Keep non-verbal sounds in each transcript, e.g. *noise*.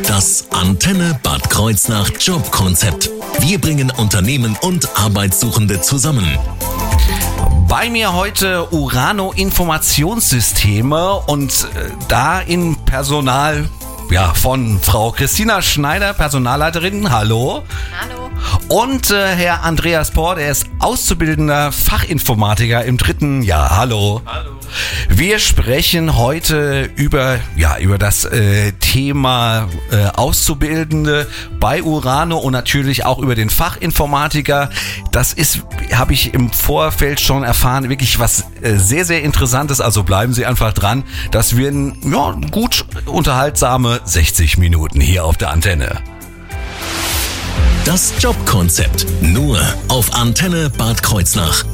Das Antenne Bad Kreuznach Jobkonzept. Wir bringen Unternehmen und Arbeitssuchende zusammen. Bei mir heute Urano Informationssysteme und äh, da in Personal ja, von Frau Christina Schneider, Personalleiterin. Hallo. Hallo. Und äh, Herr Andreas Port, er ist auszubildender Fachinformatiker im dritten Jahr. Hallo. Hallo. Wir sprechen heute über, ja, über das äh, Thema äh, Auszubildende bei Urano und natürlich auch über den Fachinformatiker. Das ist, habe ich im Vorfeld schon erfahren, wirklich was äh, sehr, sehr Interessantes. Also bleiben Sie einfach dran. Das werden ja, gut unterhaltsame 60 Minuten hier auf der Antenne. Das Jobkonzept. Nur auf Antenne Bad Kreuznach.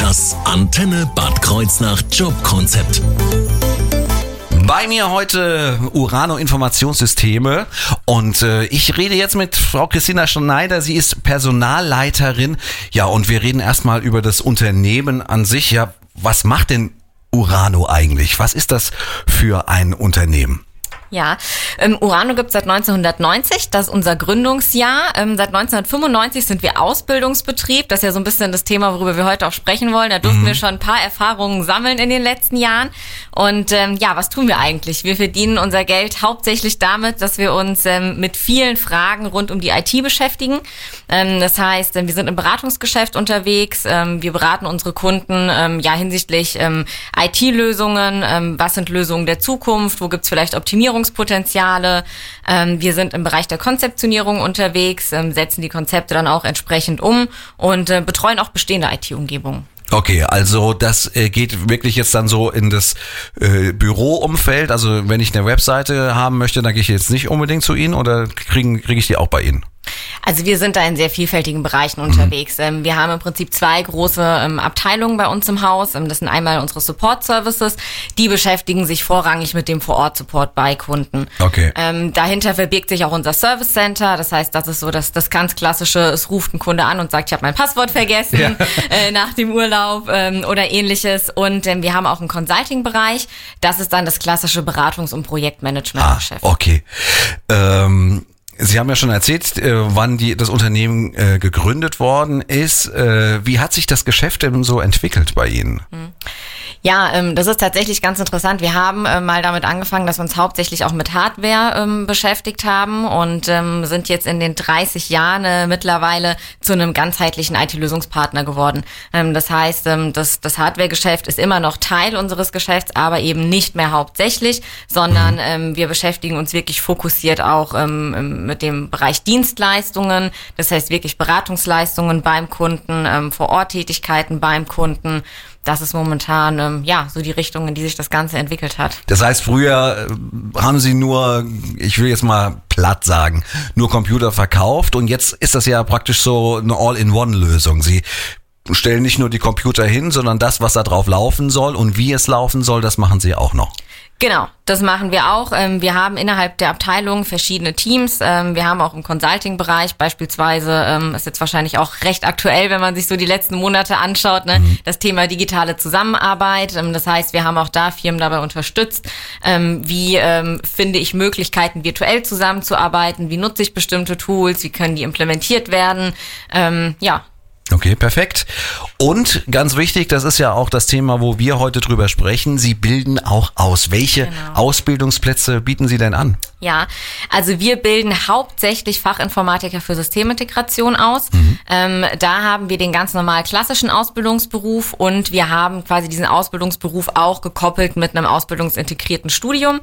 Das Antenne Bad Kreuznach Jobkonzept. Bei mir heute Urano Informationssysteme und äh, ich rede jetzt mit Frau Christina Schneider. Sie ist Personalleiterin. Ja, und wir reden erstmal über das Unternehmen an sich. Ja, was macht denn Urano eigentlich? Was ist das für ein Unternehmen? Ja, ähm, Urano gibt es seit 1990, das ist unser Gründungsjahr. Ähm, seit 1995 sind wir Ausbildungsbetrieb. Das ist ja so ein bisschen das Thema, worüber wir heute auch sprechen wollen. Da durften mhm. wir schon ein paar Erfahrungen sammeln in den letzten Jahren. Und ähm, ja, was tun wir eigentlich? Wir verdienen unser Geld hauptsächlich damit, dass wir uns ähm, mit vielen Fragen rund um die IT beschäftigen. Ähm, das heißt, wir sind im Beratungsgeschäft unterwegs. Ähm, wir beraten unsere Kunden ähm, ja hinsichtlich ähm, IT-Lösungen. Ähm, was sind Lösungen der Zukunft? Wo gibt's vielleicht Optimierungen? Optimierungspotenziale. Ähm, wir sind im Bereich der Konzeptionierung unterwegs, ähm, setzen die Konzepte dann auch entsprechend um und äh, betreuen auch bestehende IT-Umgebungen. Okay, also das äh, geht wirklich jetzt dann so in das äh, Büroumfeld. Also wenn ich eine Webseite haben möchte, dann gehe ich jetzt nicht unbedingt zu Ihnen oder kriege ich die auch bei Ihnen? Also wir sind da in sehr vielfältigen Bereichen mhm. unterwegs. Mhm. wir haben im Prinzip zwei große ähm, Abteilungen bei uns im Haus. Ähm, das sind einmal unsere Support Services. Die beschäftigen sich vorrangig mit dem Vor-Ort-Support bei Kunden. Okay. Ähm, dahinter verbirgt sich auch unser Service Center. Das heißt, das ist so das, das ganz klassische, es ruft ein Kunde an und sagt, ich habe mein Passwort vergessen ja. *laughs* äh, nach dem Urlaub ähm, oder ähnliches. Und ähm, wir haben auch einen Consulting-Bereich. Das ist dann das klassische Beratungs- und Projektmanagement-Geschäft. Ah, okay. Ähm Sie haben ja schon erzählt, äh, wann die, das Unternehmen äh, gegründet worden ist. Äh, wie hat sich das Geschäft denn so entwickelt bei Ihnen? Ja, ähm, das ist tatsächlich ganz interessant. Wir haben äh, mal damit angefangen, dass wir uns hauptsächlich auch mit Hardware ähm, beschäftigt haben und ähm, sind jetzt in den 30 Jahren äh, mittlerweile zu einem ganzheitlichen IT-Lösungspartner geworden. Ähm, das heißt, ähm, das, das Hardware-Geschäft ist immer noch Teil unseres Geschäfts, aber eben nicht mehr hauptsächlich, sondern mhm. ähm, wir beschäftigen uns wirklich fokussiert auch mit dem Bereich Dienstleistungen. Das heißt wirklich Beratungsleistungen beim Kunden, ähm, Vor-Ort-Tätigkeiten beim Kunden das ist momentan ähm, ja so die Richtung, in die sich das Ganze entwickelt hat. Das heißt, früher äh, haben Sie nur, ich will jetzt mal platt sagen, nur Computer verkauft und jetzt ist das ja praktisch so eine All-in-One-Lösung. Sie stellen nicht nur die Computer hin, sondern das, was da drauf laufen soll und wie es laufen soll, das machen Sie auch noch. Genau, das machen wir auch. Ähm, wir haben innerhalb der Abteilung verschiedene Teams. Ähm, wir haben auch im Consulting-Bereich beispielsweise, ähm, ist jetzt wahrscheinlich auch recht aktuell, wenn man sich so die letzten Monate anschaut, ne, mhm. das Thema digitale Zusammenarbeit. Das heißt, wir haben auch da Firmen dabei unterstützt. Wie finde ich Möglichkeiten, virtuell zusammenzuarbeiten? Wie nutze ich bestimmte Tools? Wie können die implementiert werden? Ja, Okay, perfekt. Und ganz wichtig, das ist ja auch das Thema, wo wir heute drüber sprechen. Sie bilden auch aus. Welche genau. Ausbildungsplätze bieten Sie denn an? Ja, also wir bilden hauptsächlich Fachinformatiker für Systemintegration aus. Mhm. Ähm, da haben wir den ganz normal klassischen Ausbildungsberuf und wir haben quasi diesen Ausbildungsberuf auch gekoppelt mit einem ausbildungsintegrierten Studium.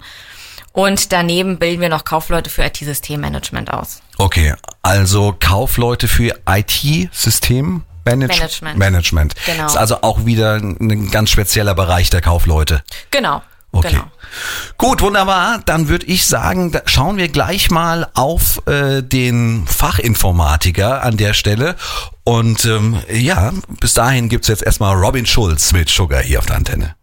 Und daneben bilden wir noch Kaufleute für IT-Systemmanagement aus. Okay, also Kaufleute für IT-System Management. Management. Genau. Ist also auch wieder ein ganz spezieller Bereich der Kaufleute. Genau. Okay. Genau. Gut, wunderbar. Dann würde ich sagen, schauen wir gleich mal auf äh, den Fachinformatiker an der Stelle. Und ähm, ja, bis dahin gibt's jetzt erstmal Robin Schulz mit Sugar hier auf der Antenne.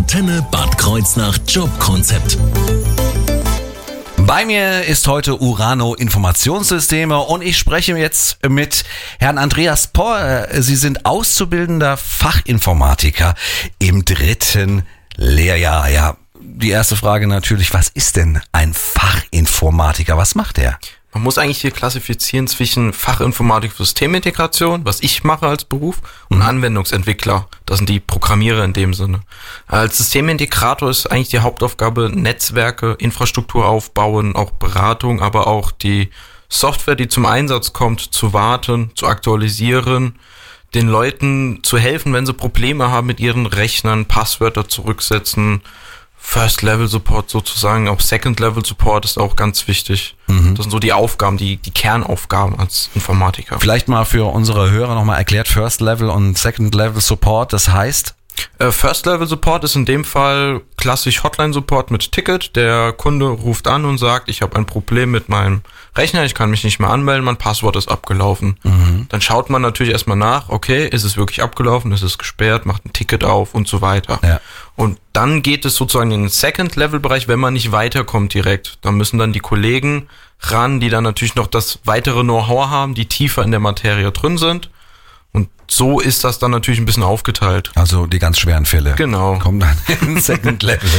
Antenne Bad Kreuznach Jobkonzept. Bei mir ist heute Urano Informationssysteme und ich spreche jetzt mit Herrn Andreas Pohr. Sie sind auszubildender Fachinformatiker im dritten Lehrjahr. Ja, die erste Frage natürlich, was ist denn ein Fachinformatiker? Was macht er? Man muss eigentlich hier klassifizieren zwischen Fachinformatik für Systemintegration, was ich mache als Beruf, und mhm. Anwendungsentwickler. Das sind die Programmierer in dem Sinne. Als Systemintegrator ist eigentlich die Hauptaufgabe Netzwerke, Infrastruktur aufbauen, auch Beratung, aber auch die Software, die zum Einsatz kommt, zu warten, zu aktualisieren, den Leuten zu helfen, wenn sie Probleme haben mit ihren Rechnern, Passwörter zurücksetzen, First-Level-Support sozusagen, auch Second-Level-Support ist auch ganz wichtig. Mhm. Das sind so die Aufgaben, die, die Kernaufgaben als Informatiker. Vielleicht mal für unsere Hörer nochmal erklärt, First-Level und Second-Level-Support, das heißt? Äh, First Level Support ist in dem Fall klassisch Hotline Support mit Ticket. Der Kunde ruft an und sagt, ich habe ein Problem mit meinem Rechner, ich kann mich nicht mehr anmelden, mein Passwort ist abgelaufen. Mhm. Dann schaut man natürlich erstmal nach, okay, ist es wirklich abgelaufen, ist es gesperrt, macht ein Ticket auf und so weiter. Ja. Und dann geht es sozusagen in den Second Level Bereich, wenn man nicht weiterkommt direkt. Dann müssen dann die Kollegen ran, die dann natürlich noch das weitere Know-how haben, die tiefer in der Materie drin sind und so ist das dann natürlich ein bisschen aufgeteilt. Also die ganz schweren Fälle. Genau. Kommen dann *laughs* in Second Level.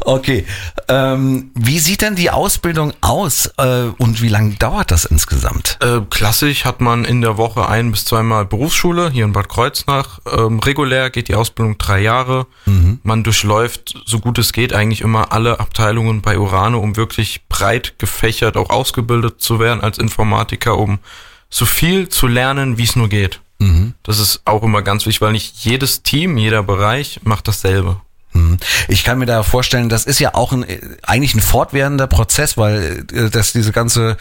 Okay. Ähm, wie sieht denn die Ausbildung aus äh, und wie lange dauert das insgesamt? Äh, klassisch hat man in der Woche ein bis zweimal Berufsschule hier in Bad Kreuznach. Ähm, regulär geht die Ausbildung drei Jahre. Mhm. Man durchläuft, so gut es geht, eigentlich immer alle Abteilungen bei Urano, um wirklich breit gefächert auch ausgebildet zu werden als Informatiker, um so viel zu lernen, wie es nur geht. Mhm. Das ist auch immer ganz wichtig, weil nicht jedes Team, jeder Bereich macht dasselbe. Mhm. Ich kann mir da vorstellen, das ist ja auch ein, eigentlich ein fortwährender Prozess, weil äh, das diese ganze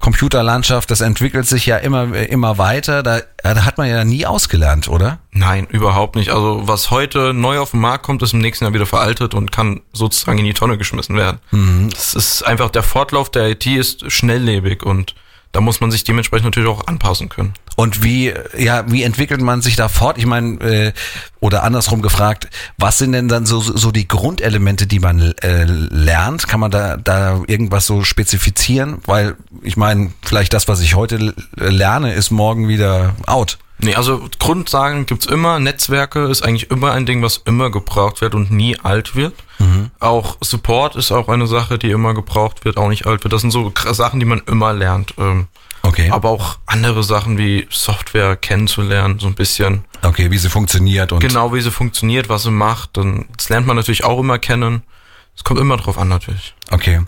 Computerlandschaft, das entwickelt sich ja immer immer weiter. Da, da hat man ja nie ausgelernt, oder? Nein, überhaupt nicht. Also was heute neu auf den Markt kommt, ist im nächsten Jahr wieder veraltet und kann sozusagen in die Tonne geschmissen werden. Mhm. Das ist einfach der Fortlauf der IT ist schnelllebig und da muss man sich dementsprechend natürlich auch anpassen können. Und wie, ja, wie entwickelt man sich da fort? Ich meine, äh, oder andersrum gefragt, was sind denn dann so, so die Grundelemente, die man äh, lernt? Kann man da, da irgendwas so spezifizieren? Weil ich meine, vielleicht das, was ich heute lerne, ist morgen wieder out. Nee, also Grundsagen gibt's immer. Netzwerke ist eigentlich immer ein Ding, was immer gebraucht wird und nie alt wird. Mhm. Auch Support ist auch eine Sache, die immer gebraucht wird, auch nicht alt wird. Das sind so Sachen, die man immer lernt. Ähm, okay. Aber auch andere Sachen wie Software kennenzulernen, so ein bisschen. Okay, wie sie funktioniert und. Genau, wie sie funktioniert, was sie macht. Dann, das lernt man natürlich auch immer kennen. Es kommt immer drauf an, natürlich. Okay.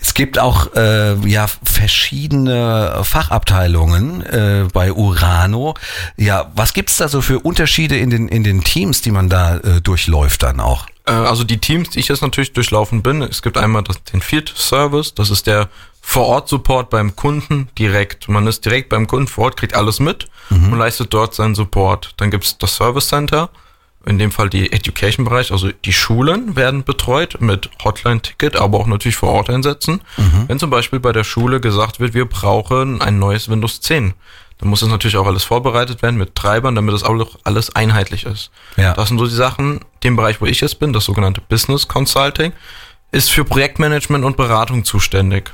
Es gibt auch äh, ja verschiedene Fachabteilungen äh, bei Urano. Ja, was gibt's da so für Unterschiede in den in den Teams, die man da äh, durchläuft dann auch? Äh, also die Teams, die ich jetzt natürlich durchlaufen bin, es gibt einmal das, den Field Service, das ist der Vor-Ort-Support beim Kunden direkt. Man ist direkt beim Kunden vor Ort, kriegt alles mit mhm. und leistet dort seinen Support. Dann gibt's das Service Center in dem Fall die Education-Bereich, also die Schulen werden betreut mit Hotline-Ticket, aber auch natürlich vor Ort einsetzen. Mhm. Wenn zum Beispiel bei der Schule gesagt wird, wir brauchen ein neues Windows 10, dann muss es natürlich auch alles vorbereitet werden mit Treibern, damit das auch alles einheitlich ist. Ja. Das sind so die Sachen, dem Bereich, wo ich jetzt bin, das sogenannte Business Consulting, ist für Projektmanagement und Beratung zuständig.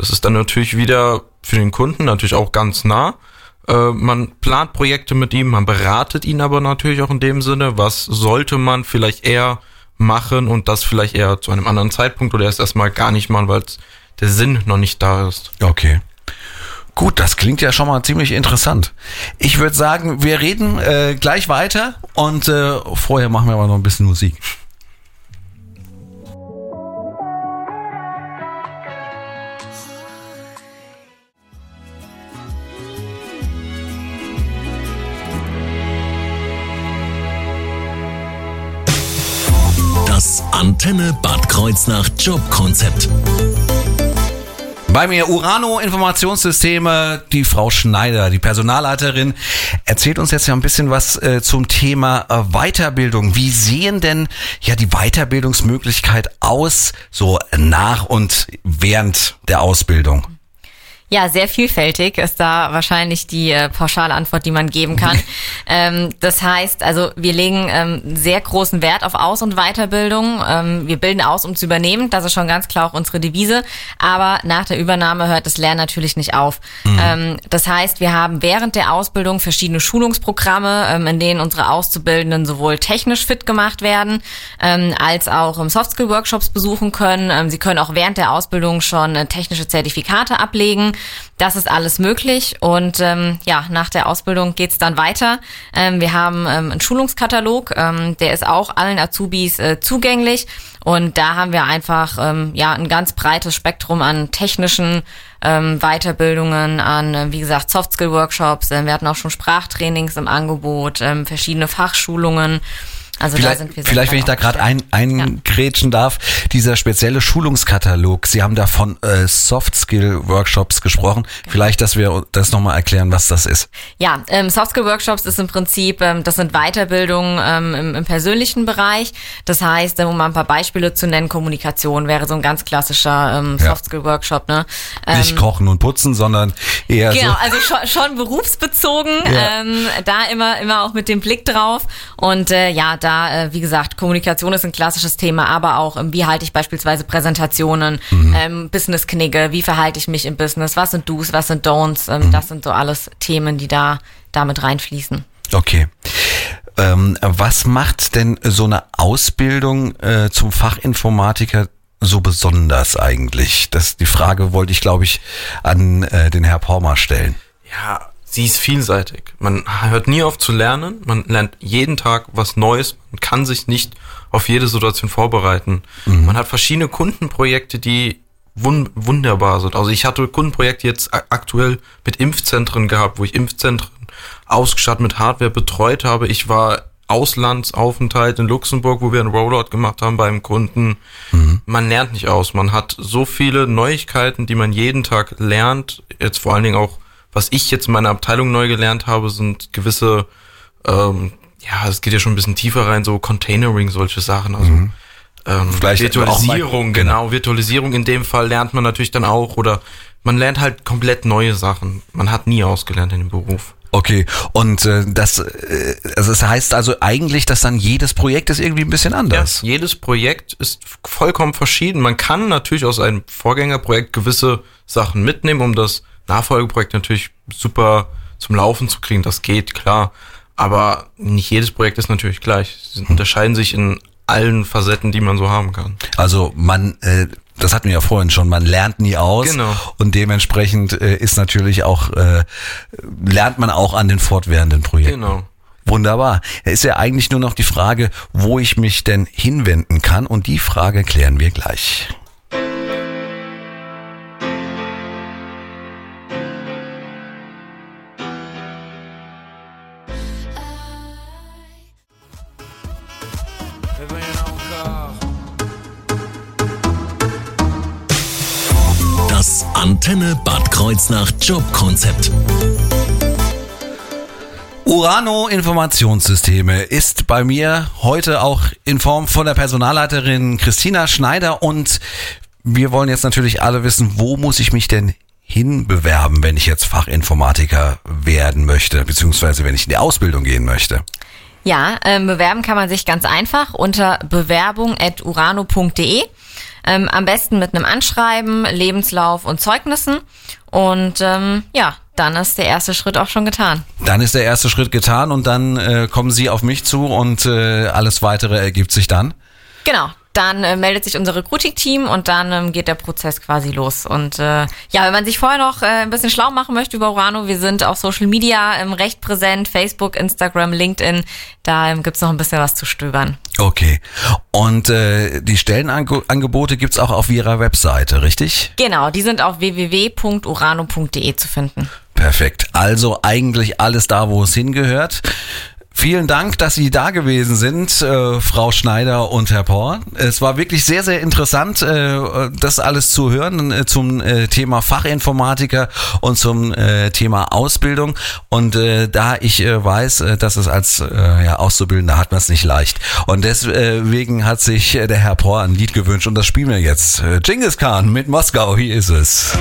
Das ist dann natürlich wieder für den Kunden natürlich auch ganz nah äh, man plant Projekte mit ihm, man beratet ihn aber natürlich auch in dem Sinne, was sollte man vielleicht eher machen und das vielleicht eher zu einem anderen Zeitpunkt oder erst erstmal gar nicht machen, weil der Sinn noch nicht da ist. Okay. Gut, das klingt ja schon mal ziemlich interessant. Ich würde sagen, wir reden äh, gleich weiter und äh, vorher machen wir aber noch ein bisschen Musik. Antenne Bad Kreuznach Jobkonzept. Bei mir Urano Informationssysteme, die Frau Schneider, die Personalleiterin, erzählt uns jetzt ja ein bisschen was äh, zum Thema äh, Weiterbildung. Wie sehen denn ja die Weiterbildungsmöglichkeit aus, so nach und während der Ausbildung? Ja, sehr vielfältig ist da wahrscheinlich die äh, pauschale Antwort, die man geben kann. *laughs* ähm, das heißt, also wir legen ähm, sehr großen Wert auf Aus- und Weiterbildung. Ähm, wir bilden aus, um zu übernehmen. Das ist schon ganz klar auch unsere Devise. Aber nach der Übernahme hört das Lernen natürlich nicht auf. Mhm. Ähm, das heißt, wir haben während der Ausbildung verschiedene Schulungsprogramme, ähm, in denen unsere Auszubildenden sowohl technisch fit gemacht werden, ähm, als auch im Softskill-Workshops besuchen können. Ähm, sie können auch während der Ausbildung schon äh, technische Zertifikate ablegen. Das ist alles möglich und ähm, ja, nach der Ausbildung geht's dann weiter. Ähm, wir haben ähm, einen Schulungskatalog, ähm, der ist auch allen Azubis äh, zugänglich und da haben wir einfach ähm, ja ein ganz breites Spektrum an technischen ähm, Weiterbildungen, an äh, wie gesagt Soft-Skill-Workshops. Äh, wir hatten auch schon Sprachtrainings im Angebot, ähm, verschiedene Fachschulungen. Also vielleicht, da sind wir vielleicht wenn ich da gerade ein, eingrätschen ja. darf, dieser spezielle Schulungskatalog, Sie haben da von äh, Soft Skill Workshops gesprochen. Genau. Vielleicht, dass wir das nochmal erklären, was das ist. Ja, ähm, Soft Skill Workshops ist im Prinzip, ähm, das sind Weiterbildungen ähm, im, im, persönlichen Bereich. Das heißt, um mal ein paar Beispiele zu nennen, Kommunikation wäre so ein ganz klassischer ähm, Soft Skill Workshop. Ne? Nicht ähm, kochen und putzen, sondern eher genau, so. also schon, schon berufsbezogen. Ja. Ähm, da immer, immer auch mit dem Blick drauf. Und äh, ja, da da, äh, wie gesagt, Kommunikation ist ein klassisches Thema, aber auch, ähm, wie halte ich beispielsweise Präsentationen, mhm. ähm, Business-Knigge, wie verhalte ich mich im Business, was sind Do's, was sind Don'ts, ähm, mhm. das sind so alles Themen, die da damit reinfließen. Okay. Ähm, was macht denn so eine Ausbildung äh, zum Fachinformatiker so besonders eigentlich? Das die Frage wollte ich, glaube ich, an äh, den Herr Pormer stellen. Ja, sie ist vielseitig. Man hört nie auf zu lernen. Man lernt jeden Tag was Neues. Man kann sich nicht auf jede Situation vorbereiten. Mhm. Man hat verschiedene Kundenprojekte, die wun wunderbar sind. Also ich hatte Kundenprojekte jetzt aktuell mit Impfzentren gehabt, wo ich Impfzentren ausgestattet mit Hardware betreut habe. Ich war Auslandsaufenthalt in Luxemburg, wo wir einen Rollout gemacht haben beim Kunden. Mhm. Man lernt nicht aus. Man hat so viele Neuigkeiten, die man jeden Tag lernt. Jetzt vor allen Dingen auch was ich jetzt in meiner Abteilung neu gelernt habe, sind gewisse, ähm, ja, es geht ja schon ein bisschen tiefer rein, so Containering, solche Sachen. Also mhm. ähm, Virtualisierung, mal, genau. genau, Virtualisierung in dem Fall lernt man natürlich dann auch oder man lernt halt komplett neue Sachen. Man hat nie ausgelernt in dem Beruf. Okay, und äh, das, äh, also das heißt also eigentlich, dass dann jedes Projekt ist irgendwie ein bisschen anders. Ja, jedes Projekt ist vollkommen verschieden. Man kann natürlich aus einem Vorgängerprojekt gewisse Sachen mitnehmen, um das Nachfolgeprojekt natürlich super zum Laufen zu kriegen, das geht, klar. Aber nicht jedes Projekt ist natürlich gleich. Sie unterscheiden sich in allen Facetten, die man so haben kann. Also man, äh, das hatten wir ja vorhin schon, man lernt nie aus genau. und dementsprechend äh, ist natürlich auch, äh, lernt man auch an den fortwährenden Projekten. Genau. Wunderbar. Es ist ja eigentlich nur noch die Frage, wo ich mich denn hinwenden kann und die Frage klären wir gleich. Antenne Bad Kreuznach Jobkonzept. Urano Informationssysteme ist bei mir heute auch in Form von der Personalleiterin Christina Schneider und wir wollen jetzt natürlich alle wissen, wo muss ich mich denn hinbewerben, wenn ich jetzt Fachinformatiker werden möchte, beziehungsweise wenn ich in die Ausbildung gehen möchte? Ja, ähm, bewerben kann man sich ganz einfach unter bewerbung.urano.de. Ähm, am besten mit einem Anschreiben, Lebenslauf und Zeugnissen. Und ähm, ja, dann ist der erste Schritt auch schon getan. Dann ist der erste Schritt getan und dann äh, kommen Sie auf mich zu und äh, alles weitere ergibt sich dann. Genau, dann äh, meldet sich unser Recruiting-Team und dann ähm, geht der Prozess quasi los. Und äh, ja, wenn man sich vorher noch äh, ein bisschen schlau machen möchte über Urano, wir sind auf Social Media ähm, recht präsent, Facebook, Instagram, LinkedIn, da ähm, gibt's noch ein bisschen was zu stöbern. Okay. Und äh, die Stellenangebote gibt's auch auf Ihrer Webseite, richtig? Genau, die sind auf www.urano.de zu finden. Perfekt. Also eigentlich alles da, wo es hingehört. Vielen Dank, dass Sie da gewesen sind, äh, Frau Schneider und Herr Porr. Es war wirklich sehr, sehr interessant, äh, das alles zu hören äh, zum äh, Thema Fachinformatiker und zum äh, Thema Ausbildung. Und äh, da ich weiß, dass es als ja, Auszubildender hat man es nicht leicht. Und deswegen hat sich der Herr Porr ein Lied gewünscht und das spielen wir jetzt. Genghis Khan mit Moskau, hier ist es.